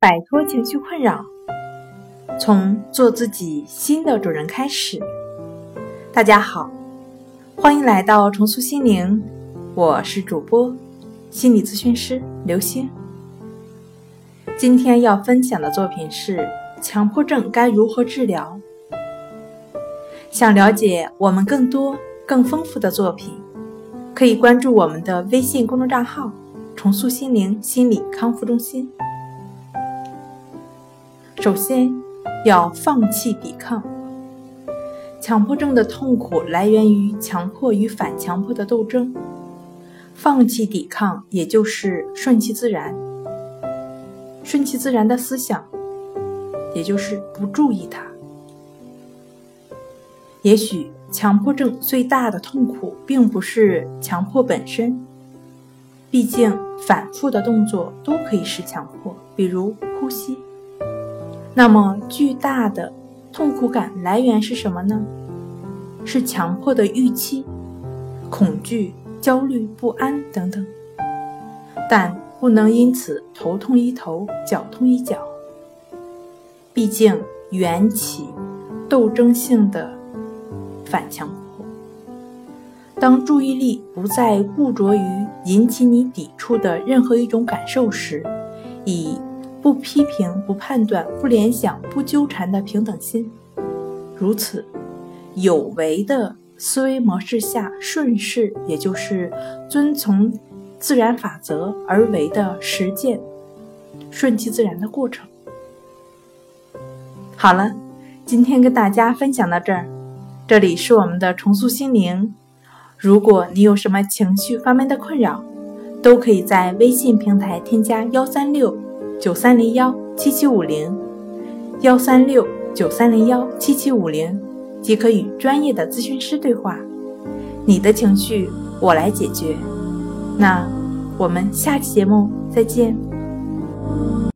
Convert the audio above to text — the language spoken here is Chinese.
摆脱情绪困扰，从做自己新的主人开始。大家好，欢迎来到重塑心灵，我是主播心理咨询师刘星。今天要分享的作品是强迫症该如何治疗。想了解我们更多更丰富的作品，可以关注我们的微信公众账号“重塑心灵心理康复中心”。首先，要放弃抵抗。强迫症的痛苦来源于强迫与反强迫的斗争。放弃抵抗，也就是顺其自然。顺其自然的思想，也就是不注意它。也许强迫症最大的痛苦，并不是强迫本身。毕竟，反复的动作都可以是强迫，比如呼吸。那么，巨大的痛苦感来源是什么呢？是强迫的预期、恐惧、焦虑、不安等等。但不能因此头痛医头、脚痛医脚。毕竟，缘起斗争性的反强迫。当注意力不再固着于引起你抵触的任何一种感受时，以。不批评、不判断、不联想、不纠缠的平等心，如此有为的思维模式下顺势，也就是遵从自然法则而为的实践，顺其自然的过程。好了，今天跟大家分享到这儿，这里是我们的重塑心灵。如果你有什么情绪方面的困扰，都可以在微信平台添加幺三六。九三零幺七七五零，幺三六九三零幺七七五零，即可与专业的咨询师对话。你的情绪我来解决。那我们下期节目再见。